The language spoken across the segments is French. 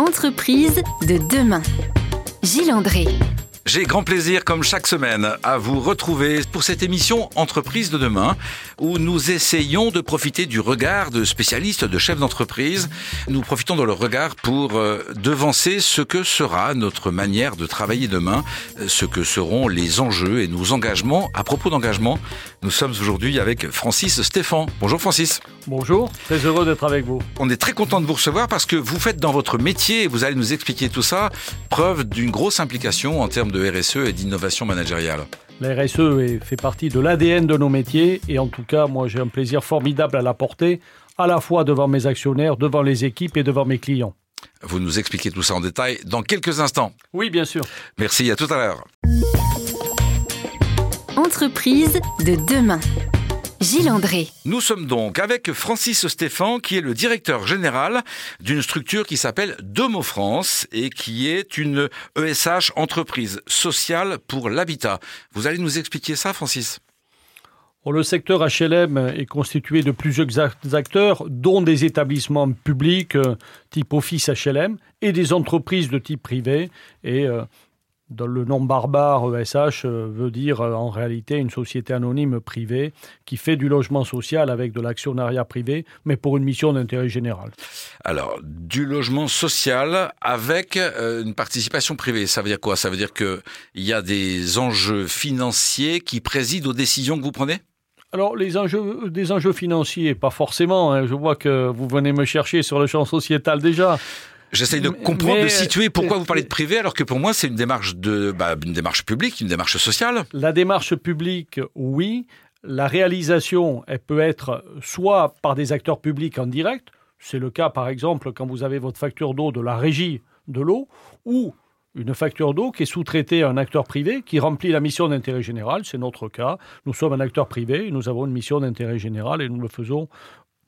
Entreprise de demain. Gilles André. J'ai grand plaisir, comme chaque semaine, à vous retrouver pour cette émission Entreprise de demain, où nous essayons de profiter du regard de spécialistes, de chefs d'entreprise. Nous profitons de leur regard pour euh, devancer ce que sera notre manière de travailler demain, euh, ce que seront les enjeux et nos engagements. À propos d'engagement, nous sommes aujourd'hui avec Francis Stéphan. Bonjour Francis. Bonjour, très heureux d'être avec vous. On est très content de vous recevoir parce que vous faites dans votre métier, et vous allez nous expliquer tout ça, preuve d'une grosse implication en termes de RSE et d'innovation managériale. La RSE fait partie de l'ADN de nos métiers et en tout cas, moi j'ai un plaisir formidable à la porter, à la fois devant mes actionnaires, devant les équipes et devant mes clients. Vous nous expliquez tout ça en détail dans quelques instants. Oui, bien sûr. Merci, à tout à l'heure. Entreprise de demain. Gilles André. Nous sommes donc avec Francis Stéphan, qui est le directeur général d'une structure qui s'appelle Domo France et qui est une ESH entreprise sociale pour l'habitat. Vous allez nous expliquer ça, Francis? Le secteur HLM est constitué de plusieurs acteurs, dont des établissements publics euh, type office HLM et des entreprises de type privé. Et euh, dans le nom barbare ESH veut dire euh, en réalité une société anonyme privée qui fait du logement social avec de l'actionnariat privé, mais pour une mission d'intérêt général. Alors, du logement social avec euh, une participation privée, ça veut dire quoi? Ça veut dire qu'il y a des enjeux financiers qui président aux décisions que vous prenez? Alors, les enjeux, des enjeux financiers, pas forcément. Hein. Je vois que vous venez me chercher sur le champ sociétal déjà. J'essaye de comprendre, de situer pourquoi vous parlez de privé, alors que pour moi, c'est une démarche de, bah, une démarche publique, une démarche sociale. La démarche publique, oui. La réalisation, elle peut être soit par des acteurs publics en direct. C'est le cas, par exemple, quand vous avez votre facture d'eau de la régie de l'eau, ou une facture d'eau qui est sous-traitée à un acteur privé qui remplit la mission d'intérêt général. C'est notre cas. Nous sommes un acteur privé et nous avons une mission d'intérêt général et nous le faisons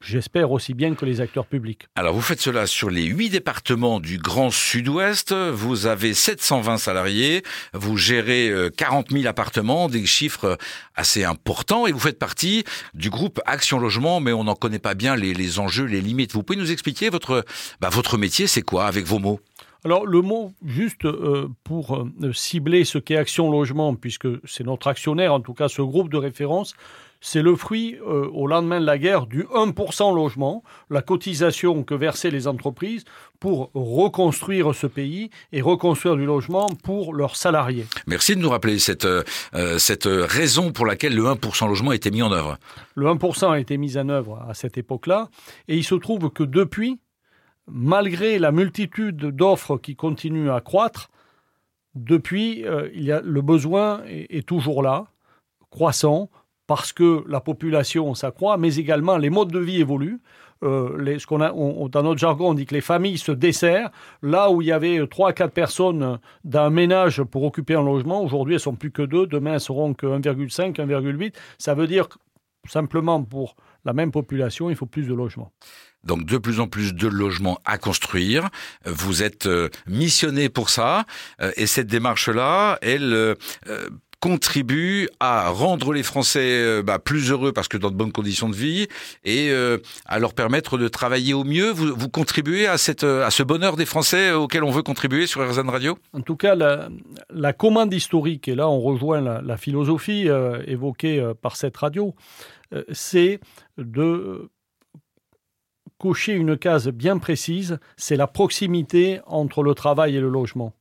J'espère aussi bien que les acteurs publics. Alors vous faites cela sur les huit départements du Grand Sud-Ouest. Vous avez 720 salariés. Vous gérez 40 euh, 000 appartements, des chiffres assez importants. Et vous faites partie du groupe Action Logement, mais on n'en connaît pas bien les, enjeux, les limites. Vous pouvez nous expliquer votre, bah, votre métier, c'est quoi avec vos mots? Alors le mot, juste euh, pour euh, cibler ce qu'est Action Logement, puisque c'est notre actionnaire, en tout cas ce groupe de référence, c'est le fruit, euh, au lendemain de la guerre, du 1% logement, la cotisation que versaient les entreprises pour reconstruire ce pays et reconstruire du logement pour leurs salariés. Merci de nous rappeler cette, euh, cette raison pour laquelle le 1% logement a été mis en œuvre. Le 1% a été mis en œuvre à cette époque-là, et il se trouve que depuis, malgré la multitude d'offres qui continuent à croître, depuis, euh, il y a, le besoin est toujours là, croissant, parce que la population s'accroît, mais également les modes de vie évoluent. Euh, ce qu'on a, dans notre jargon, on dit que les familles se desserrent. Là où il y avait 3 à 4 personnes d'un ménage pour occuper un logement, aujourd'hui elles sont plus que 2, demain elles seront que 1,5, 1,8. Ça veut dire simplement pour la même population, il faut plus de logements. Donc de plus en plus de logements à construire. Vous êtes euh, missionné pour ça. Euh, et cette démarche-là, elle euh, contribue à rendre les Français bah, plus heureux parce que dans de bonnes conditions de vie et euh, à leur permettre de travailler au mieux. Vous, vous contribuez à, cette, à ce bonheur des Français auquel on veut contribuer sur RZN Radio? En tout cas, la, la, commande historique, et là on rejoint la, la philosophie euh, évoquée par cette radio, c'est de cocher une case bien précise, c'est la proximité entre le travail et le logement.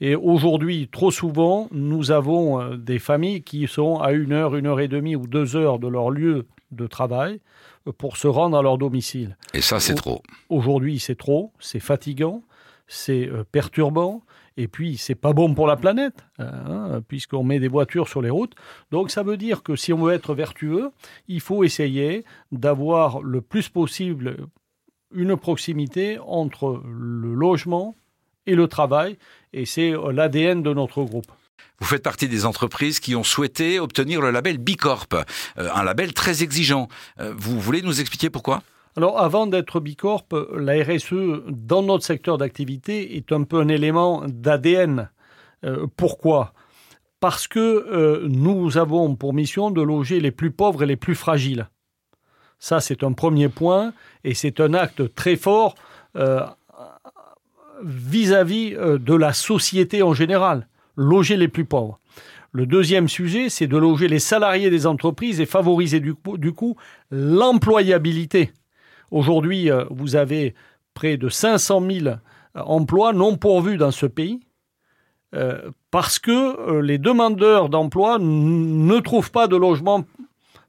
Et aujourd'hui, trop souvent, nous avons euh, des familles qui sont à une heure, une heure et demie ou deux heures de leur lieu de travail euh, pour se rendre à leur domicile. Et ça, c'est trop. Aujourd'hui, c'est trop, c'est fatigant, c'est euh, perturbant, et puis c'est pas bon pour la planète, hein, puisqu'on met des voitures sur les routes. Donc ça veut dire que si on veut être vertueux, il faut essayer d'avoir le plus possible une proximité entre le logement et le travail, et c'est euh, l'ADN de notre groupe. Vous faites partie des entreprises qui ont souhaité obtenir le label Bicorp, euh, un label très exigeant. Euh, vous voulez nous expliquer pourquoi? Alors, avant d'être Bicorp, la RSE, dans notre secteur d'activité, est un peu un élément d'ADN. pourquoi? Parce que nous avons pour mission de loger les plus pauvres et les plus fragiles. Ça, c'est un premier point, et c'est un acte très fort vis-à-vis -vis de la société en général, loger les plus pauvres. Le deuxième sujet, c'est de loger les salariés des entreprises et favoriser du coup l'employabilité. Aujourd'hui, vous avez près de 500 000 emplois non pourvus dans ce pays euh, parce que euh, les demandeurs d'emploi ne trouvent pas de logement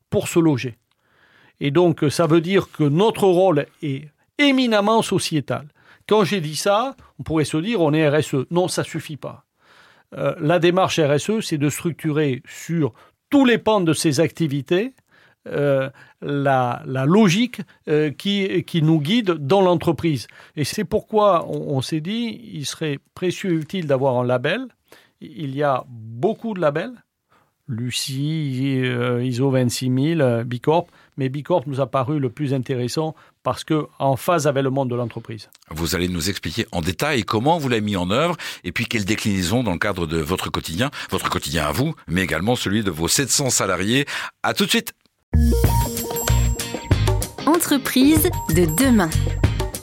pour se loger. Et donc, ça veut dire que notre rôle est éminemment sociétal. Quand j'ai dit ça, on pourrait se dire on est RSE. Non, ça suffit pas. Euh, la démarche RSE, c'est de structurer sur tous les pans de ces activités euh, la, logique euh, qui, nous guide dans l'entreprise. Et c'est pourquoi on, on s'est dit, il serait précieux et utile d'avoir un label. Il y a beaucoup de labels, Lucie, euh, ISO 26000, Bicorp, mais Bicorp nous a paru le plus intéressant parce que en phase avec le monde de l'entreprise. Vous allez nous expliquer en détail comment vous l'avez mis en œuvre et puis quelle déclinaison dans le cadre de votre quotidien, votre quotidien à vous, mais également celui de vos 700 salariés. À tout de suite. Entreprise de demain.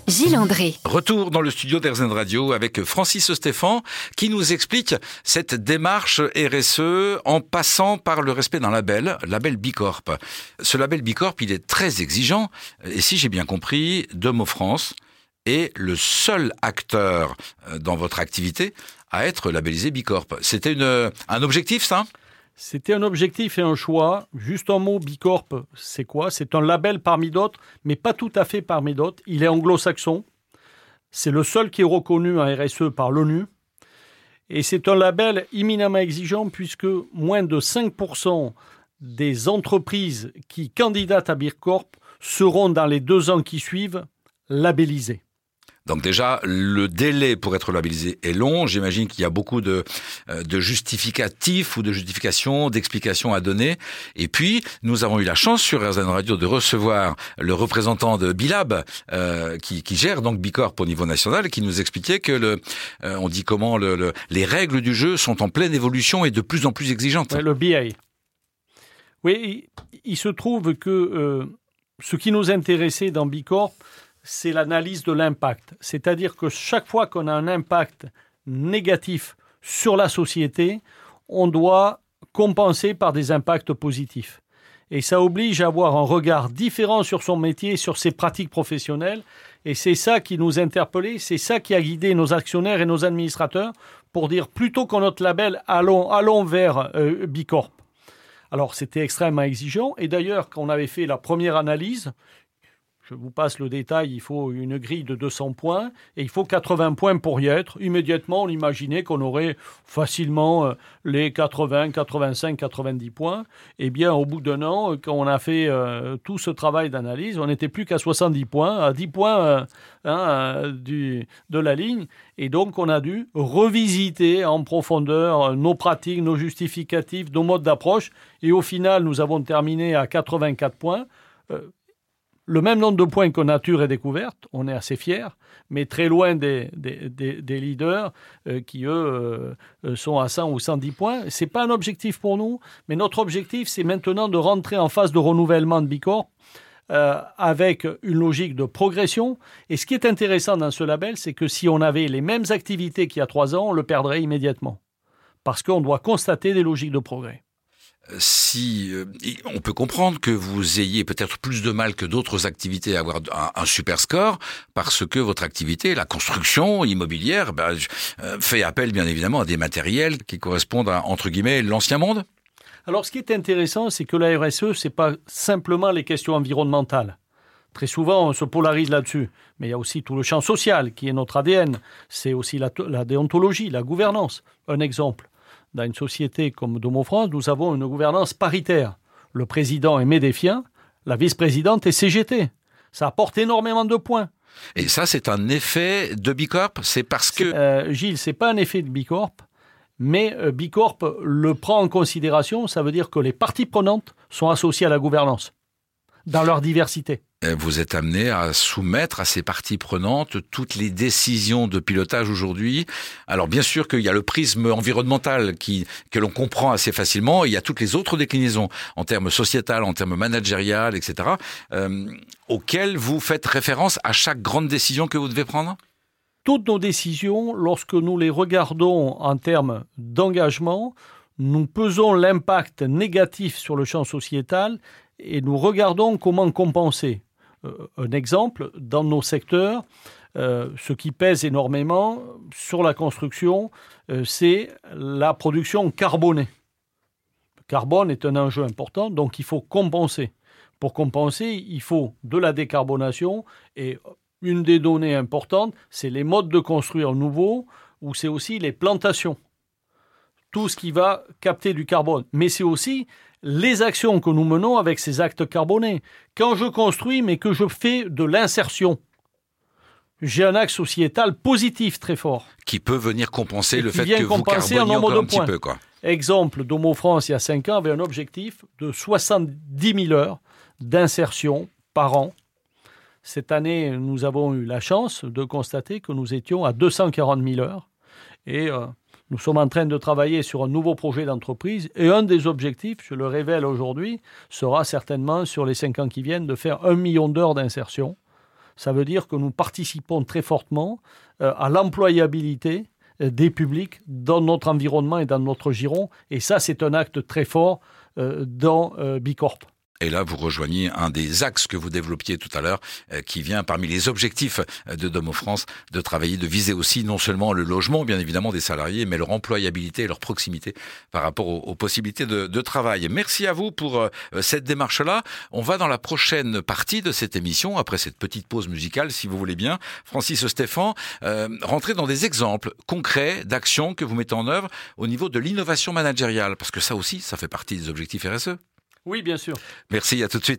Gilles André. Retour dans le studio d'Airzen Radio avec Francis Stéphane qui nous explique cette démarche RSE en passant par le respect d'un label, label Bicorp. Ce label Bicorp, il est très exigeant et si j'ai bien compris, Domo France est le seul acteur euh, dans votre activité à être labellisé Bicorp. C'était un objectif ça? C'était un objectif et un choix. Juste un mot, Bicorp, c'est quoi? C'est un label parmi d'autres, mais pas tout à fait parmi d'autres. Il est anglo-saxon. C'est le seul qui est reconnu en RSE par l'ONU. Et c'est un label éminemment exigeant puisque moins de 5% des entreprises qui candidatent à Bicorp seront dans les deux ans qui suivent labellisées. Donc déjà, le délai pour être labellisé est long. J'imagine qu'il y a beaucoup de, euh, de justificatifs ou de justifications, d'explications à donner. Et puis, nous avons eu la chance sur RZN Radio de recevoir le représentant de Bilab, euh, qui, gère donc Bicorp au niveau national, qui nous expliquait que le, euh, on dit comment le, les règles du jeu sont en pleine évolution et de plus en plus exigeantes. le BA. Oui, il, se trouve que ce qui nous intéressait dans Bicorp, c'est l'analyse de l'impact. C'est-à-dire que chaque fois qu'on a un impact négatif sur la société, on doit compenser par des impacts positifs. Et ça oblige à avoir un regard différent sur son métier, sur ses pratiques professionnelles. Et c'est ça qui nous interpellait, c'est ça qui a guidé nos actionnaires et nos administrateurs pour dire plutôt qu'on notre label, allons, allons vers euh, Bicorp. Alors c'était extrêmement exigeant. Et d'ailleurs, quand on avait fait la première analyse, je vous passe le détail, il faut une grille de 200 points et il faut 80 points pour y être. Immédiatement, on imaginait qu'on aurait facilement euh, les 80, 85, 90 points. Eh bien, au bout d'un an, quand on a fait euh, tout ce travail d'analyse, on n'était plus qu'à 70 points, à 10 points euh, hein, du, de la ligne. Et donc, on a dû revisiter en profondeur nos pratiques, nos justificatifs, nos modes d'approche. Et au final, nous avons terminé à 84 points le même nombre de points que Nature et Découverte, on est assez fiers, mais très loin des, leaders euh, qui, eux, euh, sont à 100 ou 110 points. Ce n'est pas un objectif pour nous, mais notre objectif, c'est maintenant de rentrer en phase de renouvellement de Bicorp euh, avec une logique de progression. Et ce qui est intéressant dans ce label, c'est que si on avait les mêmes activités qu'il y a trois ans, on le perdrait immédiatement. Parce qu'on doit constater des logiques de progrès si euh, on peut comprendre que vous ayez peut-être plus de mal que d'autres activités à avoir un, super score parce que votre activité, la construction immobilière, ben, euh, fait appel bien évidemment à des matériels qui correspondent à entre guillemets l'ancien monde. Alors, ce qui est intéressant, c'est que la RSE, c'est pas simplement les questions environnementales. Très souvent, on se polarise là-dessus. Mais il y a aussi tout le champ social qui est notre ADN. C'est aussi la déontologie, la gouvernance. Un exemple dans une société comme Domo France, nous avons une gouvernance paritaire. Le président est Médéfien, la vice-présidente est CGT. Ça apporte énormément de points. Et ça, c'est un effet de Bicorp? C'est parce que... Euh, Gilles, c'est pas un effet de Bicorp, mais euh, Bicorp le prend en considération. Ça veut dire que les parties prenantes sont associées à la gouvernance, dans leur diversité. Euh, vous êtes amené à soumettre à ces parties prenantes toutes les décisions de pilotage aujourd'hui. Alors bien sûr qu'il y a le prisme environnemental qui que l'on comprend assez facilement. il y a toutes les autres déclinaisons en termes sociétal, en termes managérial, etc. Euh, auxquelles vous faites référence à chaque grande décision que vous devez prendre? toutes nos décisions, lorsque nous les regardons en termes d'engagement, nous pesons l'impact négatif sur le champ sociétal et nous regardons comment compenser. Euh, un exemple, dans nos secteurs, euh, ce qui pèse énormément sur la construction, euh, c'est la production carbonée. Le carbone est un enjeu important, donc il faut compenser. Pour compenser, il faut de la décarbonation et une des données importantes, c'est les modes de construire nouveaux ou c'est aussi les plantations. Tout ce qui va capter du carbone. Mais c'est aussi les actions que nous menons avec ces actes carbonés. Quand je construis, mais que je fais de l'insertion, j'ai un axe sociétal positif très fort. Qui peut venir compenser le fait que vous carboniez un, nombre de un petit peu. Quoi. Exemple, Domo France, il y a 5 ans, avait un objectif de 70 000 heures d'insertion par an. Cette année, nous avons eu la chance de constater que nous étions à 240 000 heures. Et euh, nous sommes en train de travailler sur un nouveau projet d'entreprise. Et un des objectifs, je le révèle aujourd'hui, sera certainement sur les 5 ans qui viennent de faire un million d'heures d'insertion. Ça veut dire que nous participons très fortement euh, à l'employabilité euh, des publics dans notre environnement et dans notre giron. Et ça, c'est un acte très fort dans Bicorp. Et là, vous rejoignez un des axes que vous développiez tout à l'heure, euh, qui vient parmi les objectifs de Domo France, de travailler, de viser aussi non seulement le logement, bien évidemment, des salariés, mais leur employabilité et leur proximité par rapport aux, possibilités de, de, travail. Merci à vous pour euh, cette démarche-là. On va dans la prochaine partie de cette émission, après cette petite pause musicale, si vous voulez bien. Francis Stéphane, euh, rentrer dans des exemples concrets d'actions que vous mettez en œuvre au niveau de l'innovation managériale, parce que ça aussi, ça fait partie des objectifs RSE. Oui, bien sûr. Merci, à tout de suite.